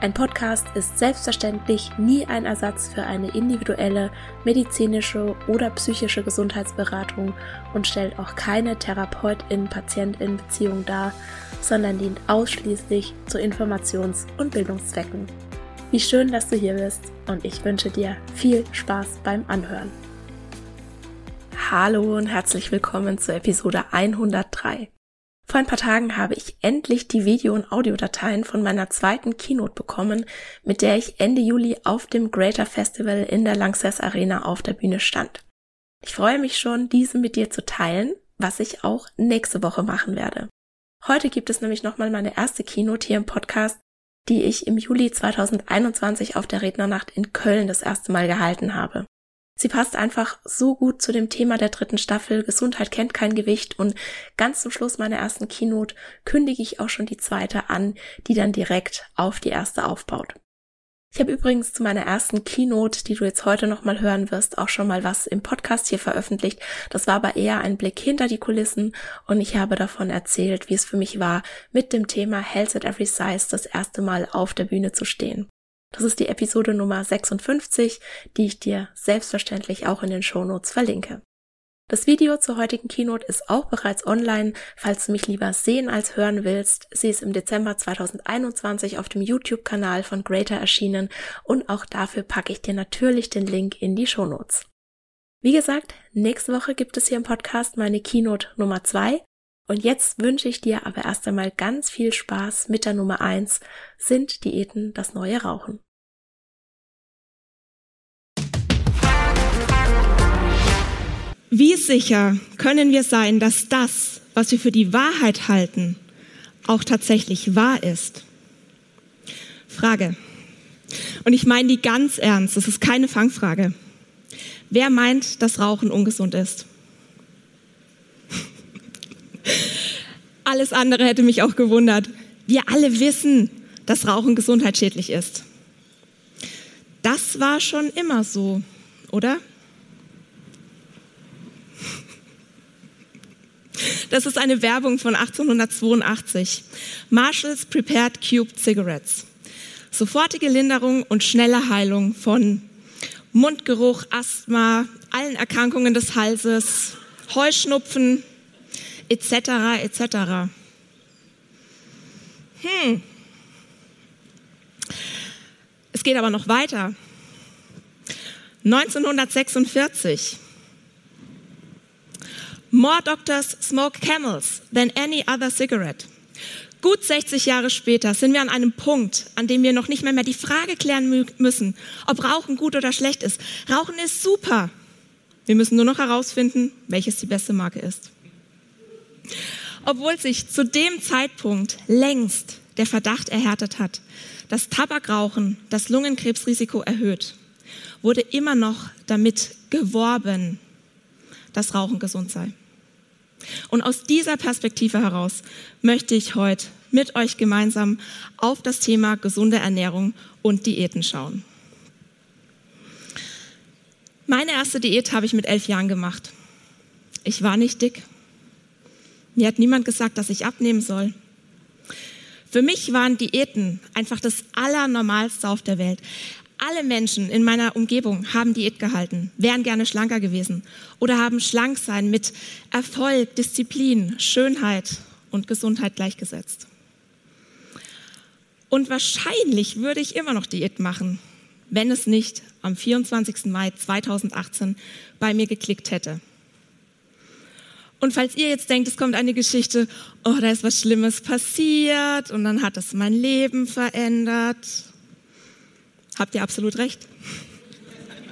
ein Podcast ist selbstverständlich nie ein Ersatz für eine individuelle medizinische oder psychische Gesundheitsberatung und stellt auch keine Therapeutin-Patientin-Beziehung dar, sondern dient ausschließlich zu Informations- und Bildungszwecken. Wie schön, dass du hier bist und ich wünsche dir viel Spaß beim Anhören. Hallo und herzlich willkommen zur Episode 103. Vor ein paar Tagen habe ich endlich die Video- und Audiodateien von meiner zweiten Keynote bekommen, mit der ich Ende Juli auf dem Greater Festival in der Lanxess Arena auf der Bühne stand. Ich freue mich schon, diese mit dir zu teilen, was ich auch nächste Woche machen werde. Heute gibt es nämlich nochmal meine erste Keynote hier im Podcast, die ich im Juli 2021 auf der Rednernacht in Köln das erste Mal gehalten habe. Sie passt einfach so gut zu dem Thema der dritten Staffel. Gesundheit kennt kein Gewicht und ganz zum Schluss meiner ersten Keynote kündige ich auch schon die zweite an, die dann direkt auf die erste aufbaut. Ich habe übrigens zu meiner ersten Keynote, die du jetzt heute nochmal hören wirst, auch schon mal was im Podcast hier veröffentlicht. Das war aber eher ein Blick hinter die Kulissen und ich habe davon erzählt, wie es für mich war, mit dem Thema Health at Every Size das erste Mal auf der Bühne zu stehen. Das ist die Episode Nummer 56, die ich dir selbstverständlich auch in den Shownotes verlinke. Das Video zur heutigen Keynote ist auch bereits online, falls du mich lieber sehen als hören willst. Sie ist im Dezember 2021 auf dem YouTube-Kanal von Greater erschienen und auch dafür packe ich dir natürlich den Link in die Shownotes. Wie gesagt, nächste Woche gibt es hier im Podcast meine Keynote Nummer 2 und jetzt wünsche ich dir aber erst einmal ganz viel Spaß mit der Nummer eins. Sind Diäten das neue Rauchen? Wie sicher können wir sein, dass das, was wir für die Wahrheit halten, auch tatsächlich wahr ist? Frage. Und ich meine die ganz ernst, das ist keine Fangfrage. Wer meint, dass Rauchen ungesund ist? Alles andere hätte mich auch gewundert. Wir alle wissen, dass Rauchen gesundheitsschädlich ist. Das war schon immer so, oder? Das ist eine Werbung von 1882. Marshalls Prepared Cubed Cigarettes. Sofortige Linderung und schnelle Heilung von Mundgeruch, Asthma, allen Erkrankungen des Halses, Heuschnupfen, etc. etc. Hm. Es geht aber noch weiter. 1946. More doctors smoke camels than any other cigarette. Gut 60 Jahre später sind wir an einem Punkt, an dem wir noch nicht mehr, mehr die Frage klären müssen, ob Rauchen gut oder schlecht ist. Rauchen ist super. Wir müssen nur noch herausfinden, welches die beste Marke ist. Obwohl sich zu dem Zeitpunkt längst der Verdacht erhärtet hat, dass Tabakrauchen das Lungenkrebsrisiko erhöht, wurde immer noch damit geworben, dass Rauchen gesund sei. Und aus dieser Perspektive heraus möchte ich heute mit euch gemeinsam auf das Thema gesunde Ernährung und Diäten schauen. Meine erste Diät habe ich mit elf Jahren gemacht. Ich war nicht dick, mir hat niemand gesagt, dass ich abnehmen soll. Für mich waren Diäten einfach das Allernormalste auf der Welt. Alle Menschen in meiner Umgebung haben Diät gehalten, wären gerne schlanker gewesen oder haben schlank sein mit Erfolg, Disziplin, Schönheit und Gesundheit gleichgesetzt. Und wahrscheinlich würde ich immer noch Diät machen, wenn es nicht am 24. Mai 2018 bei mir geklickt hätte. Und falls ihr jetzt denkt, es kommt eine Geschichte, oh, da ist was Schlimmes passiert und dann hat es mein Leben verändert, habt ihr absolut recht.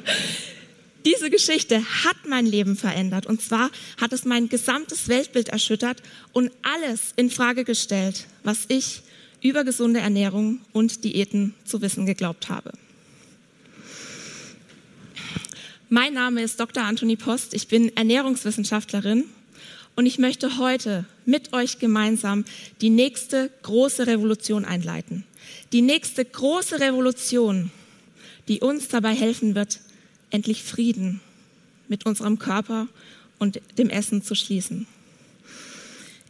Diese Geschichte hat mein Leben verändert und zwar hat es mein gesamtes Weltbild erschüttert und alles in Frage gestellt, was ich über gesunde Ernährung und Diäten zu wissen geglaubt habe. Mein Name ist Dr. Anthony Post. Ich bin Ernährungswissenschaftlerin und ich möchte heute mit euch gemeinsam die nächste große Revolution einleiten. Die nächste große Revolution, die uns dabei helfen wird, endlich Frieden mit unserem Körper und dem Essen zu schließen.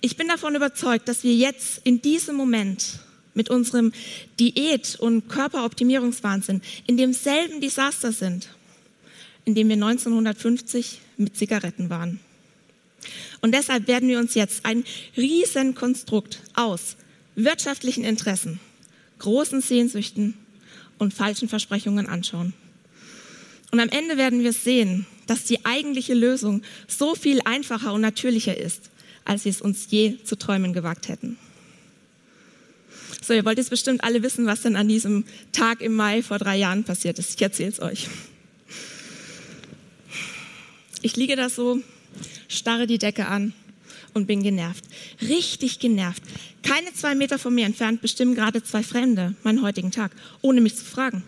Ich bin davon überzeugt, dass wir jetzt in diesem Moment mit unserem Diät- und Körperoptimierungswahnsinn in demselben Desaster sind, in dem wir 1950 mit Zigaretten waren. Und deshalb werden wir uns jetzt ein Riesenkonstrukt aus wirtschaftlichen Interessen, großen Sehnsüchten und falschen Versprechungen anschauen. Und am Ende werden wir sehen, dass die eigentliche Lösung so viel einfacher und natürlicher ist, als wir es uns je zu träumen gewagt hätten. So, ihr wollt jetzt bestimmt alle wissen, was denn an diesem Tag im Mai vor drei Jahren passiert ist. Ich erzähle es euch. Ich liege da so, starre die Decke an und bin genervt. Richtig genervt. Keine zwei Meter von mir entfernt bestimmen gerade zwei Fremde meinen heutigen Tag, ohne mich zu fragen.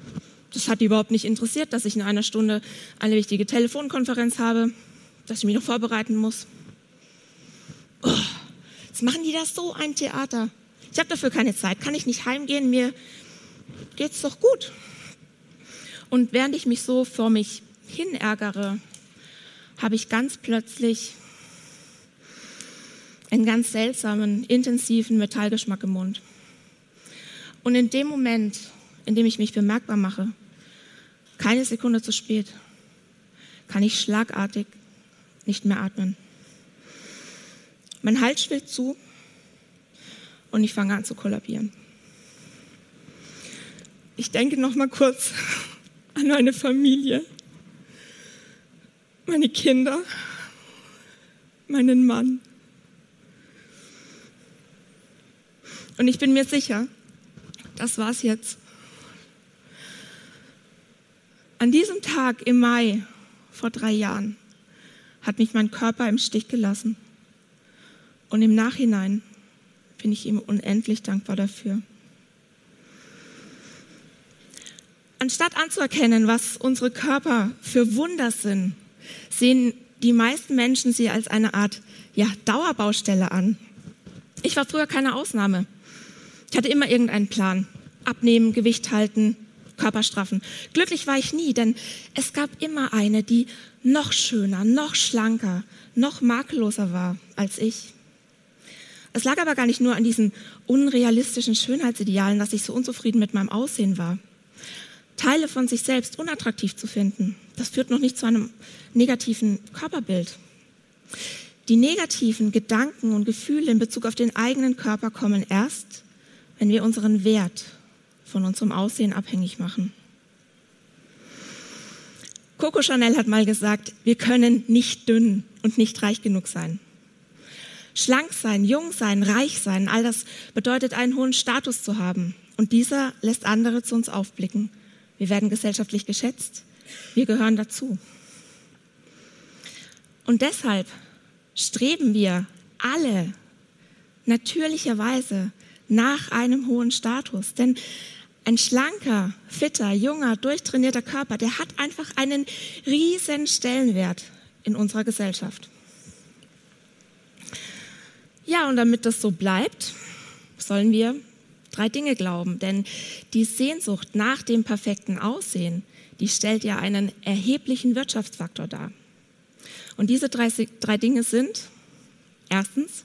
Das hat die überhaupt nicht interessiert, dass ich in einer Stunde eine wichtige Telefonkonferenz habe, dass ich mich noch vorbereiten muss. Oh, jetzt machen die das so ein Theater. Ich habe dafür keine Zeit, kann ich nicht heimgehen, mir geht's doch gut. Und während ich mich so vor mich hin ärgere, habe ich ganz plötzlich einen ganz seltsamen, intensiven Metallgeschmack im Mund. Und in dem Moment, in dem ich mich bemerkbar mache, keine Sekunde zu spät, kann ich schlagartig nicht mehr atmen. Mein Hals schwillt zu und ich fange an zu kollabieren. Ich denke noch mal kurz an meine Familie, meine Kinder, meinen Mann. Und ich bin mir sicher, das war's jetzt. An diesem Tag im Mai vor drei Jahren hat mich mein Körper im Stich gelassen. Und im Nachhinein bin ich ihm unendlich dankbar dafür. Anstatt anzuerkennen, was unsere Körper für Wunder sind, sehen die meisten Menschen sie als eine Art ja, Dauerbaustelle an. Ich war früher keine Ausnahme. Ich hatte immer irgendeinen Plan. Abnehmen, Gewicht halten, Körper straffen. Glücklich war ich nie, denn es gab immer eine, die noch schöner, noch schlanker, noch makelloser war als ich. Es lag aber gar nicht nur an diesen unrealistischen Schönheitsidealen, dass ich so unzufrieden mit meinem Aussehen war. Teile von sich selbst unattraktiv zu finden, das führt noch nicht zu einem negativen Körperbild. Die negativen Gedanken und Gefühle in Bezug auf den eigenen Körper kommen erst, wenn wir unseren Wert von unserem Aussehen abhängig machen. Coco Chanel hat mal gesagt, wir können nicht dünn und nicht reich genug sein. Schlank sein, jung sein, reich sein, all das bedeutet einen hohen Status zu haben. Und dieser lässt andere zu uns aufblicken. Wir werden gesellschaftlich geschätzt. Wir gehören dazu. Und deshalb streben wir alle natürlicherweise nach einem hohen Status. Denn ein schlanker, fitter, junger, durchtrainierter Körper, der hat einfach einen riesen Stellenwert in unserer Gesellschaft. Ja, und damit das so bleibt, sollen wir drei Dinge glauben. Denn die Sehnsucht nach dem perfekten Aussehen, die stellt ja einen erheblichen Wirtschaftsfaktor dar. Und diese drei, drei Dinge sind, erstens,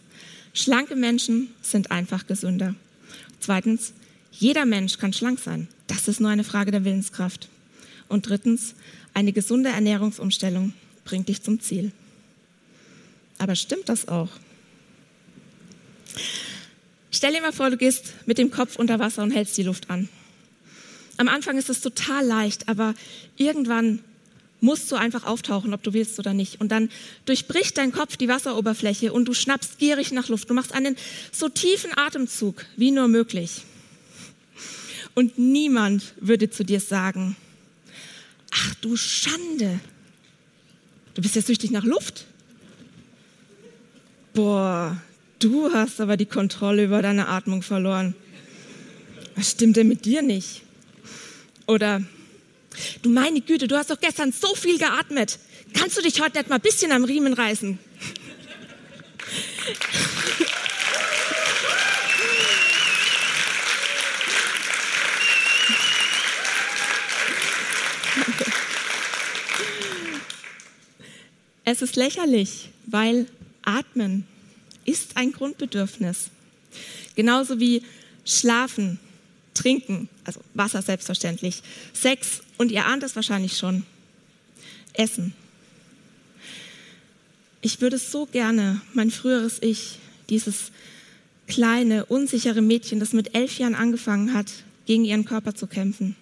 schlanke Menschen sind einfach gesünder. Zweitens, jeder Mensch kann schlank sein. Das ist nur eine Frage der Willenskraft. Und drittens, eine gesunde Ernährungsumstellung bringt dich zum Ziel. Aber stimmt das auch? Stell dir mal vor, du gehst mit dem Kopf unter Wasser und hältst die Luft an. Am Anfang ist es total leicht, aber irgendwann musst du einfach auftauchen, ob du willst oder nicht. Und dann durchbricht dein Kopf die Wasseroberfläche und du schnappst gierig nach Luft. Du machst einen so tiefen Atemzug wie nur möglich. Und niemand würde zu dir sagen, ach du Schande, du bist jetzt süchtig nach Luft. Boah, du hast aber die Kontrolle über deine Atmung verloren. Was stimmt denn mit dir nicht? Oder, du meine Güte, du hast doch gestern so viel geatmet. Kannst du dich heute nicht mal ein bisschen am Riemen reißen? Es ist lächerlich, weil Atmen ist ein Grundbedürfnis. Genauso wie Schlafen, Trinken, also Wasser selbstverständlich, Sex und ihr ahnt es wahrscheinlich schon, Essen. Ich würde so gerne mein früheres Ich, dieses kleine, unsichere Mädchen, das mit elf Jahren angefangen hat, gegen ihren Körper zu kämpfen,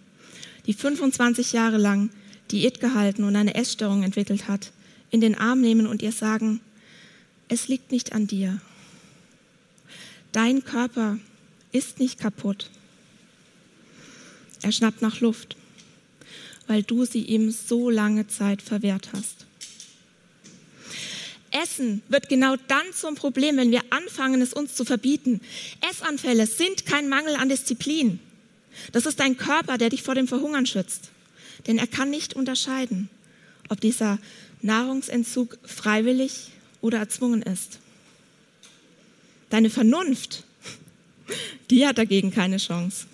die 25 Jahre lang Diät gehalten und eine Essstörung entwickelt hat, in den Arm nehmen und ihr sagen, es liegt nicht an dir. Dein Körper ist nicht kaputt. Er schnappt nach Luft, weil du sie ihm so lange Zeit verwehrt hast. Essen wird genau dann zum Problem, wenn wir anfangen, es uns zu verbieten. Essanfälle sind kein Mangel an Disziplin. Das ist dein Körper, der dich vor dem Verhungern schützt. Denn er kann nicht unterscheiden, ob dieser Nahrungsentzug freiwillig oder erzwungen ist. Deine Vernunft, die hat dagegen keine Chance.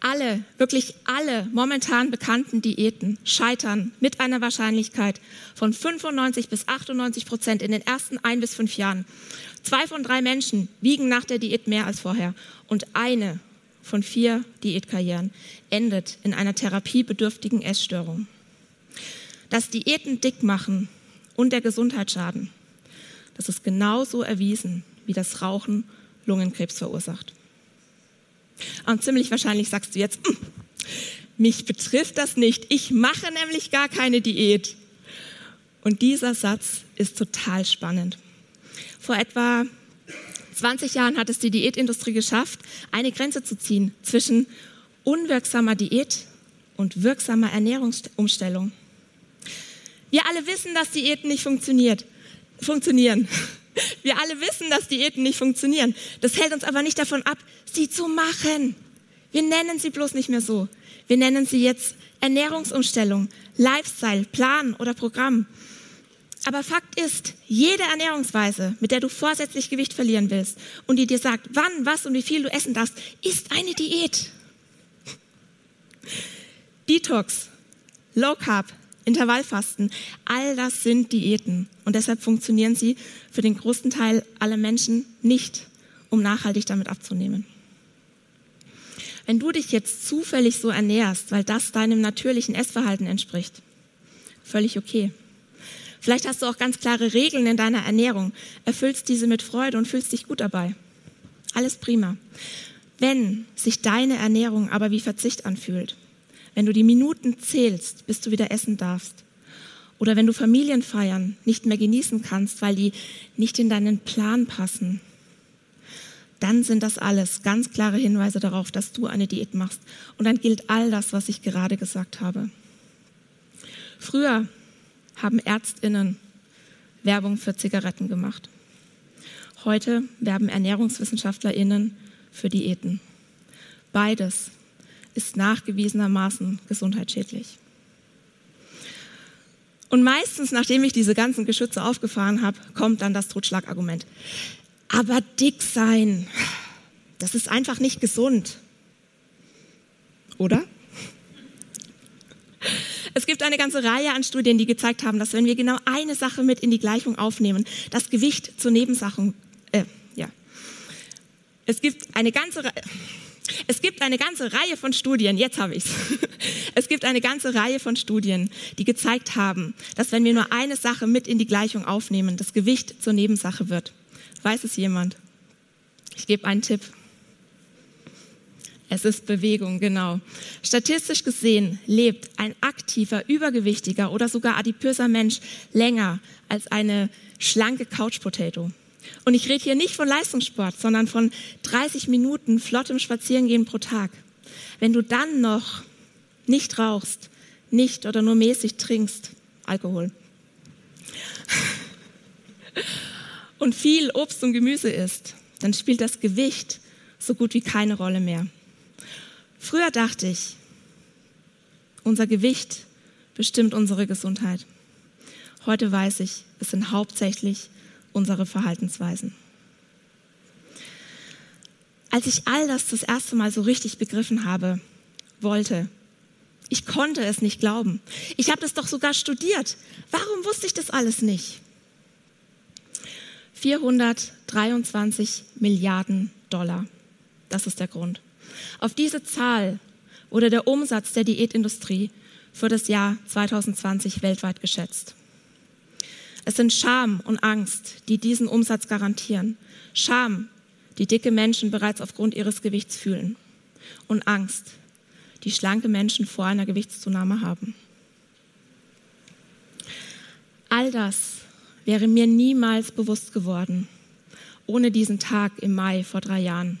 Alle, wirklich alle momentan bekannten Diäten scheitern mit einer Wahrscheinlichkeit von 95 bis 98 Prozent in den ersten ein bis fünf Jahren. Zwei von drei Menschen wiegen nach der Diät mehr als vorher und eine von vier Diätkarrieren endet in einer therapiebedürftigen Essstörung dass Diäten dick machen und der Gesundheit schaden. Das ist genauso erwiesen, wie das Rauchen Lungenkrebs verursacht. Und ziemlich wahrscheinlich sagst du jetzt, hm, mich betrifft das nicht, ich mache nämlich gar keine Diät. Und dieser Satz ist total spannend. Vor etwa 20 Jahren hat es die Diätindustrie geschafft, eine Grenze zu ziehen zwischen unwirksamer Diät und wirksamer Ernährungsumstellung. Wir alle wissen, dass Diäten nicht funktioniert, funktionieren. Wir alle wissen, dass Diäten nicht funktionieren. Das hält uns aber nicht davon ab, sie zu machen. Wir nennen sie bloß nicht mehr so. Wir nennen sie jetzt Ernährungsumstellung, Lifestyle, Plan oder Programm. Aber Fakt ist, jede Ernährungsweise, mit der du vorsätzlich Gewicht verlieren willst und die dir sagt, wann, was und wie viel du essen darfst, ist eine Diät. Detox, Low Carb, Intervallfasten, all das sind Diäten und deshalb funktionieren sie für den größten Teil aller Menschen nicht, um nachhaltig damit abzunehmen. Wenn du dich jetzt zufällig so ernährst, weil das deinem natürlichen Essverhalten entspricht, völlig okay. Vielleicht hast du auch ganz klare Regeln in deiner Ernährung, erfüllst diese mit Freude und fühlst dich gut dabei. Alles prima. Wenn sich deine Ernährung aber wie Verzicht anfühlt, wenn du die Minuten zählst, bis du wieder essen darfst. Oder wenn du Familienfeiern nicht mehr genießen kannst, weil die nicht in deinen Plan passen. Dann sind das alles ganz klare Hinweise darauf, dass du eine Diät machst. Und dann gilt all das, was ich gerade gesagt habe. Früher haben Ärztinnen Werbung für Zigaretten gemacht. Heute werben Ernährungswissenschaftlerinnen für Diäten. Beides ist nachgewiesenermaßen gesundheitsschädlich. Und meistens, nachdem ich diese ganzen Geschütze aufgefahren habe, kommt dann das Totschlagargument. Aber dick sein, das ist einfach nicht gesund. Oder? Es gibt eine ganze Reihe an Studien, die gezeigt haben, dass wenn wir genau eine Sache mit in die Gleichung aufnehmen, das Gewicht zur Nebensache, äh, ja. Es gibt eine ganze Reihe, es gibt eine ganze Reihe von Studien, jetzt habe ich es. Es gibt eine ganze Reihe von Studien, die gezeigt haben, dass wenn wir nur eine Sache mit in die Gleichung aufnehmen, das Gewicht zur Nebensache wird. Weiß es jemand? Ich gebe einen Tipp. Es ist Bewegung, genau. Statistisch gesehen lebt ein aktiver, übergewichtiger oder sogar adipöser Mensch länger als eine schlanke Couch Potato. Und ich rede hier nicht von Leistungssport, sondern von 30 Minuten flottem Spazierengehen pro Tag. Wenn du dann noch nicht rauchst, nicht oder nur mäßig trinkst, Alkohol, und viel Obst und Gemüse isst, dann spielt das Gewicht so gut wie keine Rolle mehr. Früher dachte ich, unser Gewicht bestimmt unsere Gesundheit. Heute weiß ich, es sind hauptsächlich unsere Verhaltensweisen. Als ich all das das erste Mal so richtig begriffen habe, wollte, ich konnte es nicht glauben. Ich habe das doch sogar studiert. Warum wusste ich das alles nicht? 423 Milliarden Dollar. Das ist der Grund. Auf diese Zahl wurde der Umsatz der Diätindustrie für das Jahr 2020 weltweit geschätzt. Es sind Scham und Angst, die diesen Umsatz garantieren. Scham, die dicke Menschen bereits aufgrund ihres Gewichts fühlen. Und Angst, die schlanke Menschen vor einer Gewichtszunahme haben. All das wäre mir niemals bewusst geworden, ohne diesen Tag im Mai vor drei Jahren,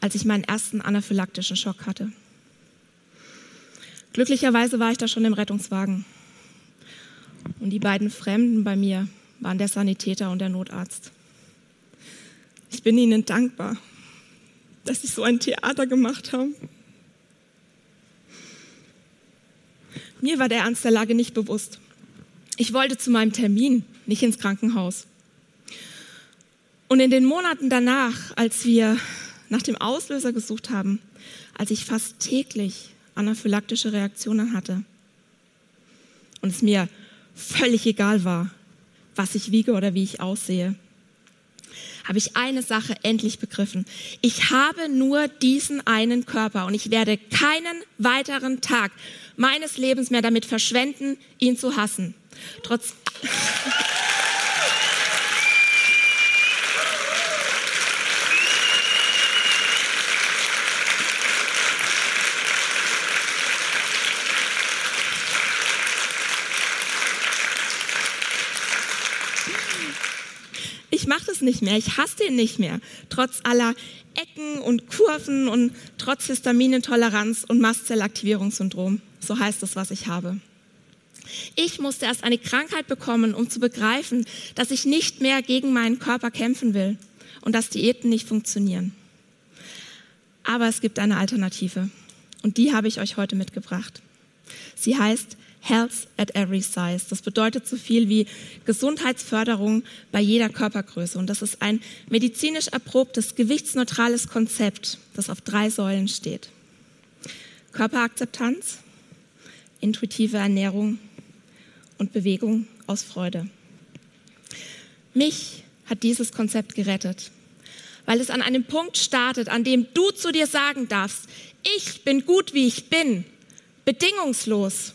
als ich meinen ersten anaphylaktischen Schock hatte. Glücklicherweise war ich da schon im Rettungswagen. Und die beiden Fremden bei mir waren der Sanitäter und der Notarzt. Ich bin ihnen dankbar, dass sie so ein Theater gemacht haben. Mir war der Ernst der Lage nicht bewusst. Ich wollte zu meinem Termin, nicht ins Krankenhaus. Und in den Monaten danach, als wir nach dem Auslöser gesucht haben, als ich fast täglich anaphylaktische Reaktionen hatte und es mir völlig egal war, was ich wiege oder wie ich aussehe, habe ich eine Sache endlich begriffen. Ich habe nur diesen einen Körper und ich werde keinen weiteren Tag meines Lebens mehr damit verschwenden, ihn zu hassen. Trotz Ich mache das nicht mehr, ich hasse den nicht mehr, trotz aller Ecken und Kurven und trotz Histaminintoleranz und Mastzellaktivierungssyndrom. So heißt es, was ich habe. Ich musste erst eine Krankheit bekommen, um zu begreifen, dass ich nicht mehr gegen meinen Körper kämpfen will und dass Diäten nicht funktionieren. Aber es gibt eine Alternative und die habe ich euch heute mitgebracht. Sie heißt Health at Every Size. Das bedeutet so viel wie Gesundheitsförderung bei jeder Körpergröße. Und das ist ein medizinisch erprobtes, gewichtsneutrales Konzept, das auf drei Säulen steht. Körperakzeptanz, intuitive Ernährung und Bewegung aus Freude. Mich hat dieses Konzept gerettet, weil es an einem Punkt startet, an dem du zu dir sagen darfst, ich bin gut, wie ich bin, bedingungslos.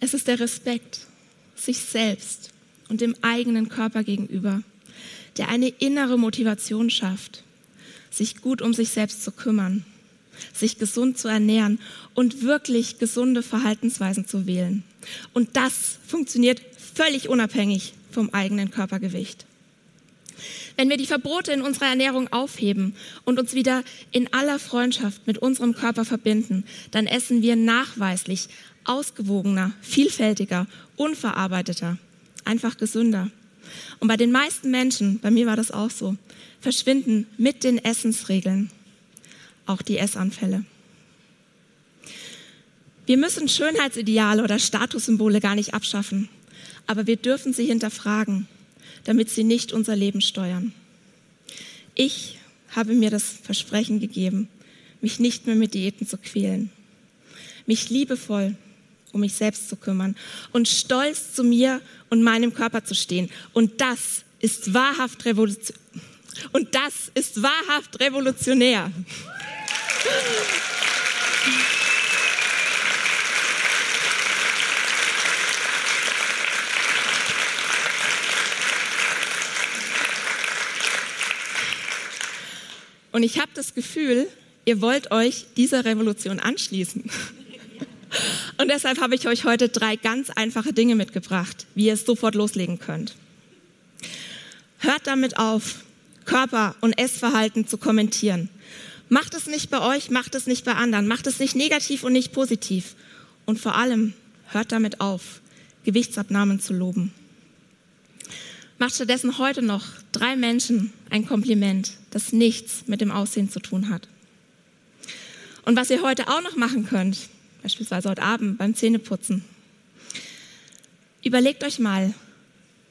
Es ist der Respekt sich selbst und dem eigenen Körper gegenüber, der eine innere Motivation schafft, sich gut um sich selbst zu kümmern, sich gesund zu ernähren und wirklich gesunde Verhaltensweisen zu wählen. Und das funktioniert völlig unabhängig vom eigenen Körpergewicht. Wenn wir die Verbote in unserer Ernährung aufheben und uns wieder in aller Freundschaft mit unserem Körper verbinden, dann essen wir nachweislich ausgewogener, vielfältiger, unverarbeiteter, einfach gesünder. Und bei den meisten Menschen, bei mir war das auch so, verschwinden mit den Essensregeln auch die Essanfälle. Wir müssen Schönheitsideale oder Statussymbole gar nicht abschaffen, aber wir dürfen sie hinterfragen, damit sie nicht unser Leben steuern. Ich habe mir das Versprechen gegeben, mich nicht mehr mit Diäten zu quälen, mich liebevoll um mich selbst zu kümmern und stolz zu mir und meinem Körper zu stehen. Und das ist wahrhaft Revolution, Und das ist wahrhaft revolutionär. Und ich habe das Gefühl, ihr wollt euch dieser Revolution anschließen. Und deshalb habe ich euch heute drei ganz einfache Dinge mitgebracht, wie ihr es sofort loslegen könnt. Hört damit auf, Körper- und Essverhalten zu kommentieren. Macht es nicht bei euch, macht es nicht bei anderen, macht es nicht negativ und nicht positiv. Und vor allem hört damit auf, Gewichtsabnahmen zu loben. Macht stattdessen heute noch drei Menschen ein Kompliment, das nichts mit dem Aussehen zu tun hat. Und was ihr heute auch noch machen könnt, beispielsweise heute Abend beim Zähneputzen, überlegt euch mal,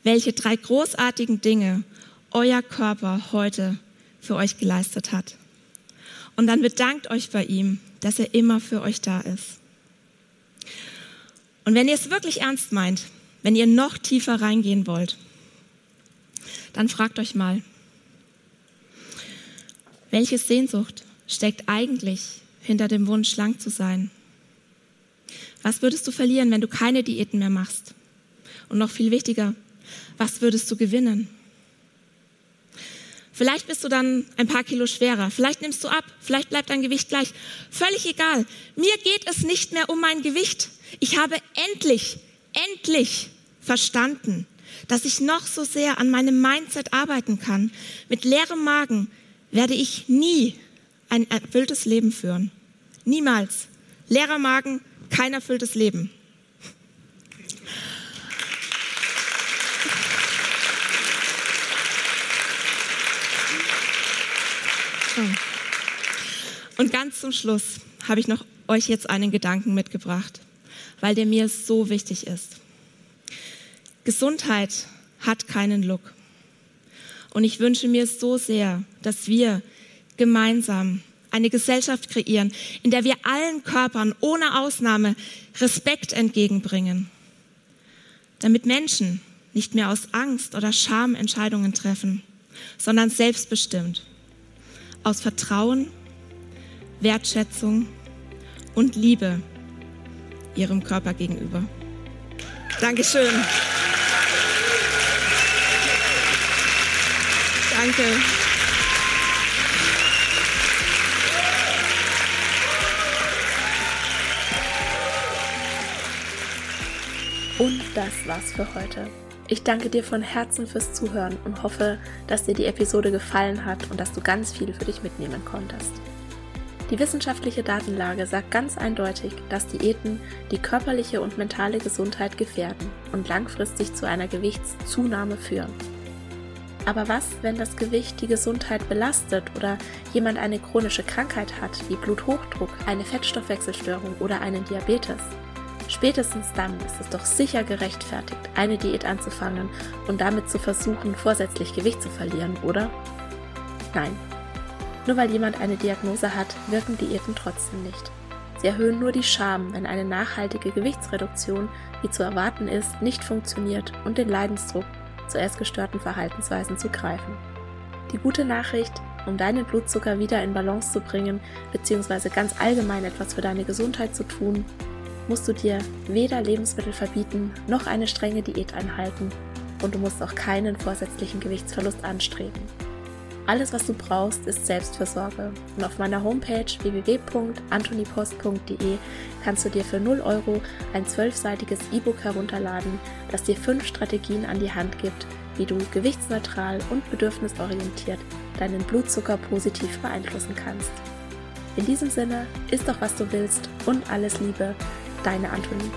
welche drei großartigen Dinge euer Körper heute für euch geleistet hat. Und dann bedankt euch bei ihm, dass er immer für euch da ist. Und wenn ihr es wirklich ernst meint, wenn ihr noch tiefer reingehen wollt, dann fragt euch mal, welche Sehnsucht steckt eigentlich hinter dem Wunsch, schlank zu sein? Was würdest du verlieren, wenn du keine Diäten mehr machst? Und noch viel wichtiger, was würdest du gewinnen? Vielleicht bist du dann ein paar Kilo schwerer, vielleicht nimmst du ab, vielleicht bleibt dein Gewicht gleich. Völlig egal. Mir geht es nicht mehr um mein Gewicht. Ich habe endlich, endlich verstanden, dass ich noch so sehr an meinem Mindset arbeiten kann. Mit leerem Magen werde ich nie ein erfülltes Leben führen. Niemals. Leerer Magen, kein erfülltes Leben. Und ganz zum Schluss habe ich noch euch jetzt einen Gedanken mitgebracht, weil der mir so wichtig ist. Gesundheit hat keinen Look. Und ich wünsche mir so sehr, dass wir gemeinsam eine Gesellschaft kreieren, in der wir allen Körpern ohne Ausnahme Respekt entgegenbringen, damit Menschen nicht mehr aus Angst oder Scham Entscheidungen treffen, sondern selbstbestimmt, aus Vertrauen, Wertschätzung und Liebe ihrem Körper gegenüber. Dankeschön. Danke. Und das war's für heute. Ich danke dir von Herzen fürs Zuhören und hoffe, dass dir die Episode gefallen hat und dass du ganz viel für dich mitnehmen konntest. Die wissenschaftliche Datenlage sagt ganz eindeutig, dass Diäten die körperliche und mentale Gesundheit gefährden und langfristig zu einer Gewichtszunahme führen. Aber was, wenn das Gewicht die Gesundheit belastet oder jemand eine chronische Krankheit hat, wie Bluthochdruck, eine Fettstoffwechselstörung oder einen Diabetes? Spätestens dann ist es doch sicher gerechtfertigt, eine Diät anzufangen und damit zu versuchen, vorsätzlich Gewicht zu verlieren, oder? Nein. Nur weil jemand eine Diagnose hat, wirken Diäten trotzdem nicht. Sie erhöhen nur die Scham, wenn eine nachhaltige Gewichtsreduktion, wie zu erwarten ist, nicht funktioniert und den Leidensdruck zu essgestörten Verhaltensweisen zu greifen. Die gute Nachricht, um deinen Blutzucker wieder in Balance zu bringen, beziehungsweise ganz allgemein etwas für deine Gesundheit zu tun, musst du dir weder Lebensmittel verbieten noch eine strenge Diät einhalten und du musst auch keinen vorsätzlichen Gewichtsverlust anstreben. Alles, was du brauchst, ist Selbstversorge. Und auf meiner Homepage www.antonipost.de kannst du dir für 0 Euro ein zwölfseitiges E-Book herunterladen, das dir fünf Strategien an die Hand gibt, wie du gewichtsneutral und bedürfnisorientiert deinen Blutzucker positiv beeinflussen kannst. In diesem Sinne, isst doch was du willst und alles Liebe, deine Antonie.